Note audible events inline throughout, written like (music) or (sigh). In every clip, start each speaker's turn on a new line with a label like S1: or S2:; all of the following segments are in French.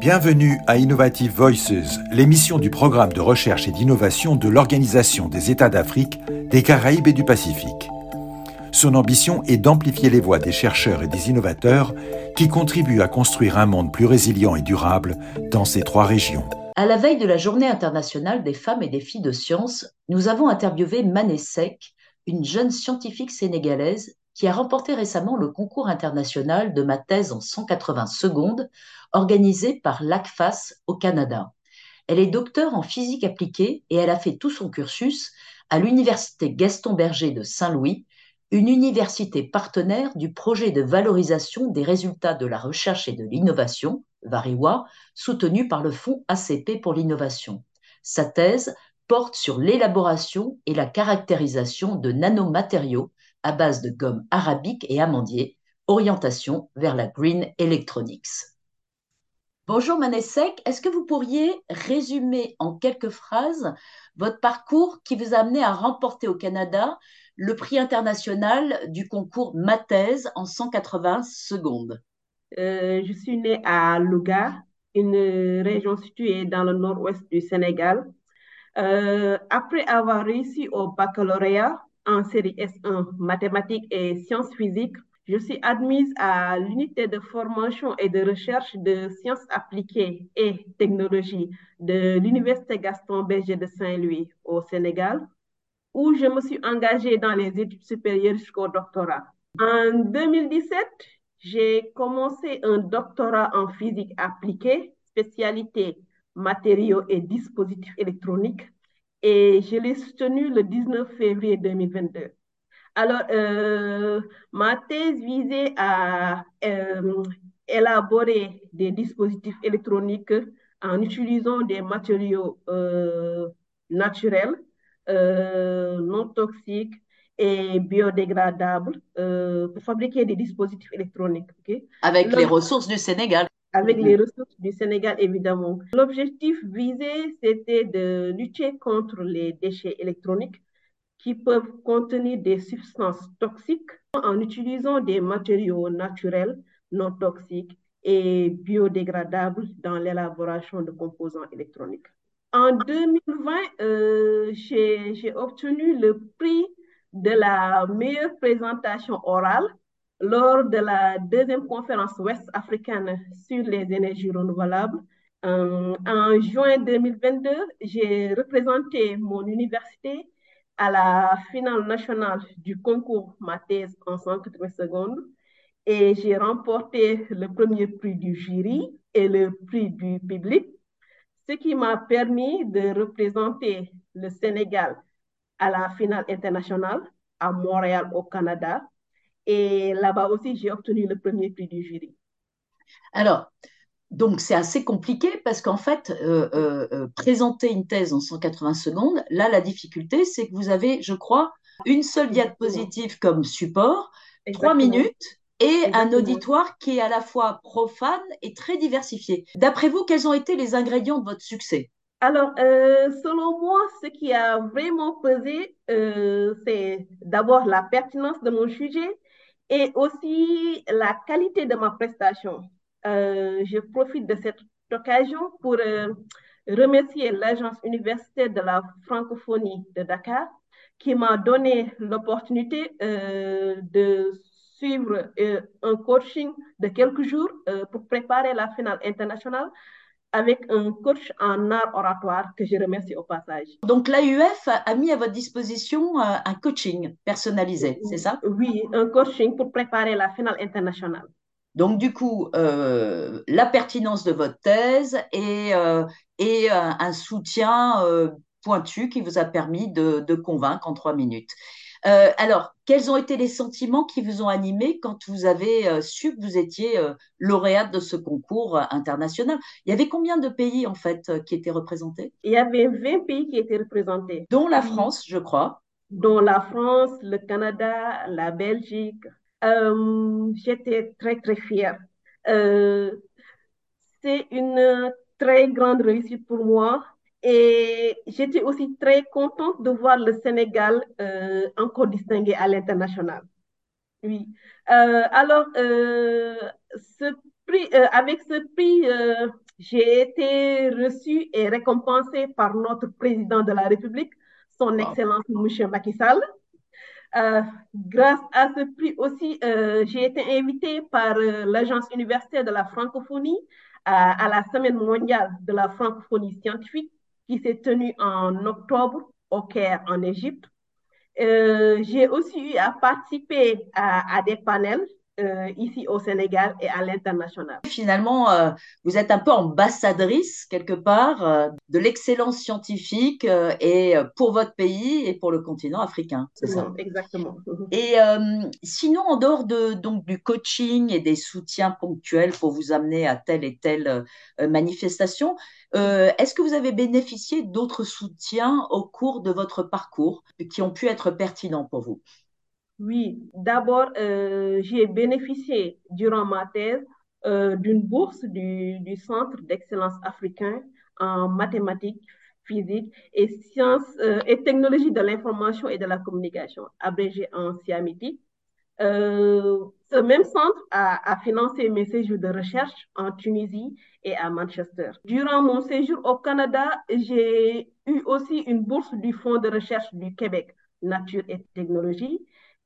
S1: Bienvenue à Innovative Voices, l'émission du programme de recherche et d'innovation de l'Organisation des États d'Afrique, des Caraïbes et du Pacifique. Son ambition est d'amplifier les voix des chercheurs et des innovateurs qui contribuent à construire un monde plus résilient et durable dans ces trois régions.
S2: À la veille de la Journée internationale des femmes et des filles de science, nous avons interviewé Mané Sek, une jeune scientifique sénégalaise qui a remporté récemment le concours international de ma thèse en 180 secondes organisé par l'ACFAS au Canada. Elle est docteure en physique appliquée et elle a fait tout son cursus à l'Université Gaston Berger de Saint-Louis, une université partenaire du projet de valorisation des résultats de la recherche et de l'innovation, VARIWA, soutenu par le Fonds ACP pour l'innovation. Sa thèse porte sur l'élaboration et la caractérisation de nanomatériaux à base de gomme arabique et amandier, orientation vers la Green Electronics. Bonjour Manessek, est-ce que vous pourriez résumer en quelques phrases votre parcours qui vous a amené à remporter au Canada le prix international du concours Mathèse en 180 secondes?
S3: Euh, Je suis née à Louga, une région située dans le nord-ouest du Sénégal. Euh, après avoir réussi au baccalauréat, en série S1 mathématiques et sciences physiques, je suis admise à l'unité de formation et de recherche de sciences appliquées et technologies de l'Université Gaston Berger de Saint-Louis au Sénégal, où je me suis engagée dans les études supérieures jusqu'au doctorat. En 2017, j'ai commencé un doctorat en physique appliquée, spécialité matériaux et dispositifs électroniques et je l'ai soutenu le 19 février 2022. Alors, euh, ma thèse visait à euh, élaborer des dispositifs électroniques en utilisant des matériaux euh, naturels, non toxiques et biodégradables pour fabriquer des dispositifs électroniques.
S2: Avec les ressources du Sénégal
S3: avec les ressources du Sénégal, évidemment. L'objectif visé, c'était de lutter contre les déchets électroniques qui peuvent contenir des substances toxiques en utilisant des matériaux naturels, non toxiques et biodégradables dans l'élaboration de composants électroniques. En 2020, euh, j'ai obtenu le prix de la meilleure présentation orale lors de la deuxième conférence ouest africaine sur les énergies renouvelables. Euh, en juin 2022, j'ai représenté mon université à la finale nationale du concours Ma thèse en 180 secondes et j'ai remporté le premier prix du jury et le prix du public, ce qui m'a permis de représenter le Sénégal à la finale internationale à Montréal au Canada et là-bas aussi, j'ai obtenu le premier prix du jury.
S2: Alors, donc c'est assez compliqué parce qu'en fait, euh, euh, euh, présenter une thèse en 180 secondes, là, la difficulté, c'est que vous avez, je crois, une seule diapositive comme support, trois minutes et un auditoire qui est à la fois profane et très diversifié. D'après vous, quels ont été les ingrédients de votre succès?
S3: Alors, selon moi, ce qui a vraiment pesé, c'est d'abord la pertinence de mon sujet, et aussi la qualité de ma prestation. Euh, je profite de cette occasion pour euh, remercier l'Agence universitaire de la francophonie de Dakar qui m'a donné l'opportunité euh, de suivre un coaching de quelques jours pour préparer la finale internationale avec un coach en art oratoire que je remercie au passage.
S2: Donc l'AUF a mis à votre disposition euh, un coaching personnalisé, c'est ça?
S3: Oui, un coaching pour préparer la finale internationale.
S2: Donc du coup, euh, la pertinence de votre thèse et, euh, et un soutien pointu qui vous a permis de, de convaincre en trois minutes. Euh, alors, quels ont été les sentiments qui vous ont animé quand vous avez euh, su que vous étiez euh, lauréate de ce concours international? Il y avait combien de pays en fait qui étaient représentés?
S3: Il y avait 20 pays qui étaient représentés.
S2: Dont la France, je crois.
S3: Dont la France, le Canada, la Belgique. J'étais très très fière. C'est une très grande réussite pour moi et j'étais aussi très contente de voir le Sénégal euh, encore distingué à l'international. Oui. Euh, alors, euh, ce prix, avec ce prix, j'ai été reçue et récompensée par notre président de la République, son Excellence M. Macky Sall. Euh, grâce à ce prix aussi, euh, j'ai été invitée par euh, l'Agence universitaire de la francophonie à, la Semaine mondiale de la francophonie scientifique qui s'est tenue en octobre au Caire, en Égypte. j'ai aussi eu à participer à des panels euh, ici au Sénégal et à l'international.
S2: Finalement, euh, vous êtes un peu ambassadrice quelque part euh, de l'excellence scientifique et pour votre pays et pour le continent africain, c'est ça?
S3: Exactement. (laughs)
S2: Et sinon, en dehors de, donc, du coaching et des soutiens ponctuels pour vous amener à telle et telle manifestation, est-ce que vous avez bénéficié d'autres soutiens au cours de votre parcours qui ont pu être pertinents pour vous?
S3: Oui, d'abord, euh, j'ai bénéficié durant ma thèse euh, d'une bourse du, Centre d'excellence africain en mathématiques, physique et sciences euh, et technologies de l'information et de la communication, abrégé en CIAMITI. ce même centre a, financé mes séjours de recherche en Tunisie et à Manchester. Durant mon séjour au Canada, j'ai eu aussi une bourse du Fonds de recherche du Québec, Nature et Technologie,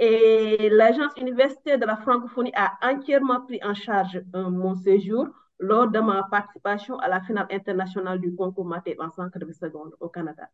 S3: et l'Agence universitaire de la francophonie a entièrement pris en charge euh, mon séjour lors de ma participation à la finale internationale du concours maths en 180 secondes au Canada.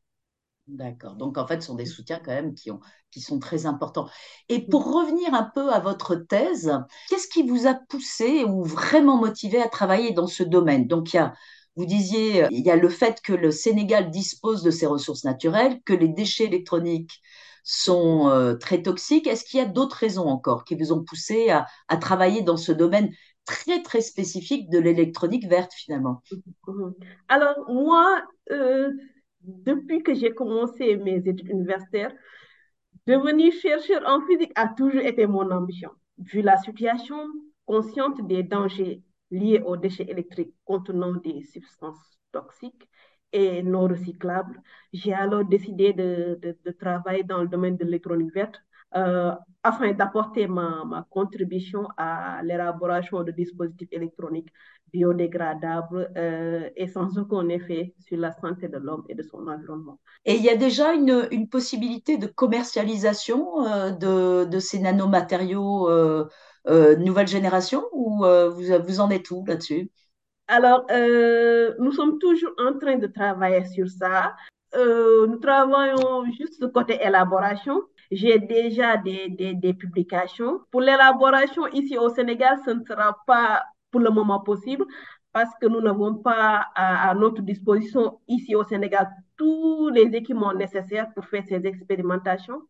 S2: D'accord. Donc, en fait, ce sont des soutiens quand même qui, ont, qui sont très importants. Et pour revenir un peu à votre thèse, qu'est-ce qui vous a poussé ou vraiment motivé à travailler dans ce domaine? Donc, il y a, vous disiez, il y a le fait que le Sénégal dispose de ses ressources naturelles, que les déchets électroniques sont euh, très toxiques. Est-ce qu'il y a d'autres raisons encore qui vous ont poussé à, travailler dans ce domaine très, très spécifique de l'électronique verte finalement?
S3: Mhm. Alors, moi, euh, depuis que j'ai commencé mes études universitaires, devenir chercheur en physique a toujours été mon ambition. Vu la situation, consciente des dangers liés aux déchets électriques contenant des substances toxiques, et non recyclables. J'ai alors décidé de, de, travailler dans le domaine de l'électronique verte euh, afin d'apporter ma, ma, contribution à l'élaboration de dispositifs électroniques biodégradables euh, et sans aucun effet sur la santé de l'homme et de son environnement.
S2: Et il y a déjà une, une possibilité de commercialisation euh, de, de, ces nanomatériaux nouvelle génération ou vous, vous en êtes où là-dessus?
S3: Alors, euh, nous sommes toujours en train de travailler sur ça. Euh, nous travaillons juste côté élaboration. J'ai déjà des, des, publications. Pour l'élaboration ici au Sénégal, ce ne sera pas pour le moment possible parce que nous n'avons pas à, notre disposition ici au Sénégal tous les équipements nécessaires pour faire ces expérimentations.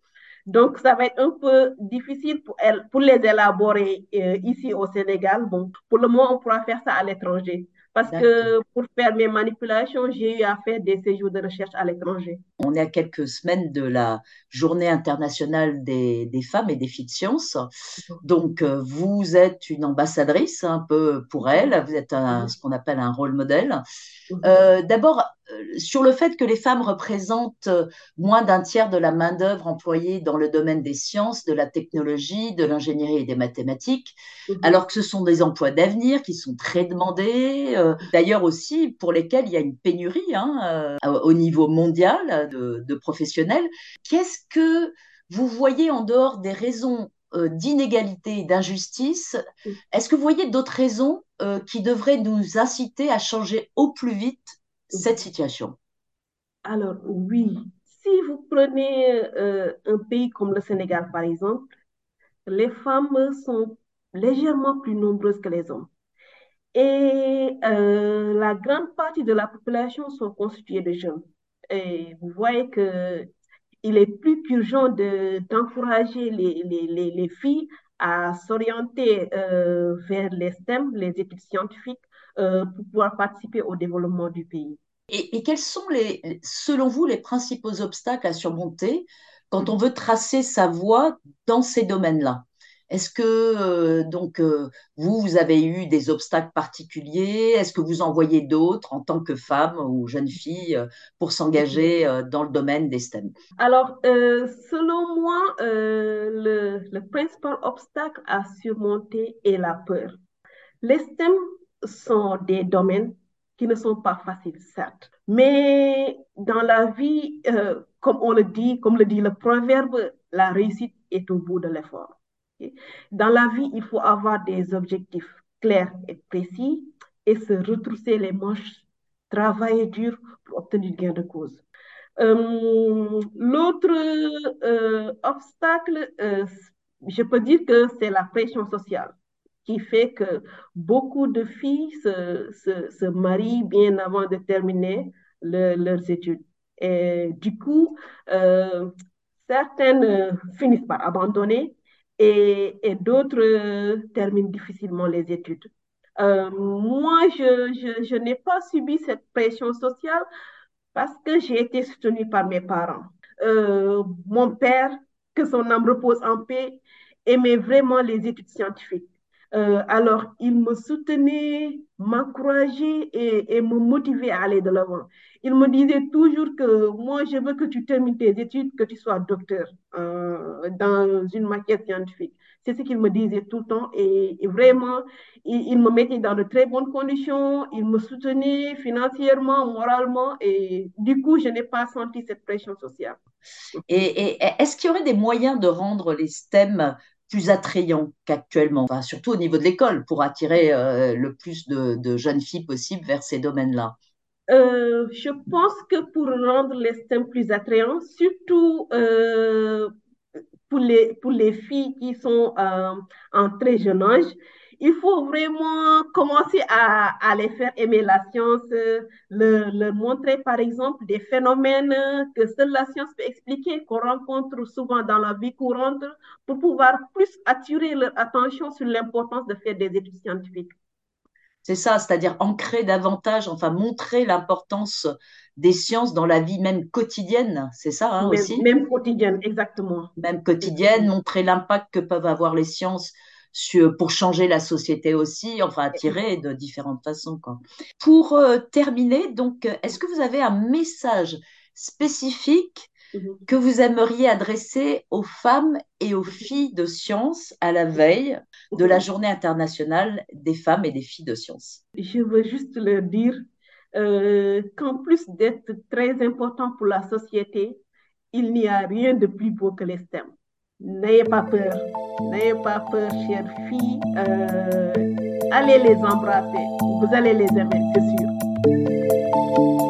S3: Donc, ça va être un peu difficile pour, elle, pour les élaborer euh, ici au Sénégal. Bon, pour le moment, on pourra faire ça à l'étranger. Parce que pour faire mes manipulations, j'ai eu à faire des séjours de recherche à l'étranger.
S2: On est à quelques semaines de la journée internationale des, des femmes et des filles de sciences. Donc, euh, vous êtes une ambassadrice un peu pour elles. Vous êtes un, ce qu'on appelle un rôle modèle. Euh, D'abord, sur le fait que les femmes représentent euh, moins d'un tiers de la main-d'œuvre employée dans le domaine des sciences, de la technologie, de l'ingénierie et des mathématiques, mhm. alors que ce sont des emplois d'avenir qui sont très demandés, euh, d'ailleurs aussi pour lesquels il y a une pénurie hein, au niveau mondial de, de professionnels. Qu'est-ce que vous voyez en dehors des raisons d'inégalité et d'injustice? Mhm. Est-ce que vous voyez d'autres raisons qui devraient nous inciter à changer au plus vite cette situation
S3: Alors oui, si vous prenez euh, un pays comme le Sénégal, par exemple, les femmes sont légèrement plus nombreuses que les hommes. Et euh, la grande partie de la population sont constituées de jeunes. Et vous voyez que il est plus qu'urgent d'encourager les, les, les, les, filles à s'orienter euh, vers les STEM, les études scientifiques, pour pouvoir participer au développement du pays.
S2: Et, quels sont, les, selon vous, les principaux obstacles à surmonter quand on veut tracer sa voie dans ces domaines-là? Est-ce que euh, donc euh, vous, vous avez eu des obstacles particuliers? Est-ce que vous en voyez d'autres en tant que femme ou jeune fille pour s'engager dans le domaine des STEM?
S3: Alors, selon moi, le, le principal obstacle à surmonter est la peur. Les STEM sont des domaines qui ne sont pas faciles, certes, mais dans la vie, euh, comme on le dit, comme le dit le proverbe, la réussite est au bout de l'effort. Dans la vie, il faut avoir des objectifs clairs et précis et se retrousser les manches, travailler dur pour obtenir gain de cause. Euh, l'autre euh, obstacle, je peux dire que c'est la pression sociale qui fait que beaucoup de filles se, marient bien avant de terminer leurs études. Et du coup, certaines finissent par abandonner et, d'autres terminent difficilement les études. moi, je, n'ai pas subi cette pression sociale parce que j'ai été soutenue par mes parents. Euh, mon père, que son âme repose en paix, aimait vraiment les études scientifiques. Euh, alors, il me soutenait, m'encourageait et, me motivait à aller de l'avant. Il me disait toujours que moi, je veux que tu termines tes études, que tu sois docteur euh, dans une matière scientifique. C'est ce qu'il me disait tout le temps et, vraiment, il, il, me mettait dans de très bonnes conditions, il me soutenait financièrement, moralement et du coup, je n'ai pas senti cette pression sociale.
S2: Et, et est-ce qu'il y aurait des moyens de rendre les STEM plus attrayants qu'actuellement, surtout au niveau de l'école, pour attirer euh, le plus de, jeunes filles possible vers ces domaines-là.
S3: Euh, Je pense que pour rendre les STEM plus attrayants, surtout euh, pour les, pour les filles qui sont en très jeune âge, il faut vraiment commencer à, à les faire aimer la science, leur, leur, montrer par exemple des phénomènes que seule la science peut expliquer, qu'on rencontre souvent dans la vie courante, pour pouvoir plus attirer leur attention sur l'importance de faire des études scientifiques.
S2: C'est ça, c'est-à-dire ancrer davantage, enfin montrer l'importance des sciences dans la vie même quotidienne, c'est ça hein,
S3: même,
S2: aussi?
S3: Même quotidienne, exactement.
S2: Même quotidienne, montrer l'impact que peuvent avoir les sciences sur, pour changer la société aussi, enfin attirer de différentes façons. Quoi. Pour euh, terminer, donc, est-ce que vous avez un message spécifique que vous aimeriez adresser aux femmes et aux filles de sciences à la veille de la journée internationale des femmes et des filles de sciences
S3: Je veux juste leur dire euh, qu'en plus d'être très important pour la société, il n'y a rien de plus beau que les STEM. N'ayez pas peur, n'ayez pas peur, chères filles. Euh, allez les embrasser, vous allez les aimer, c'est sûr.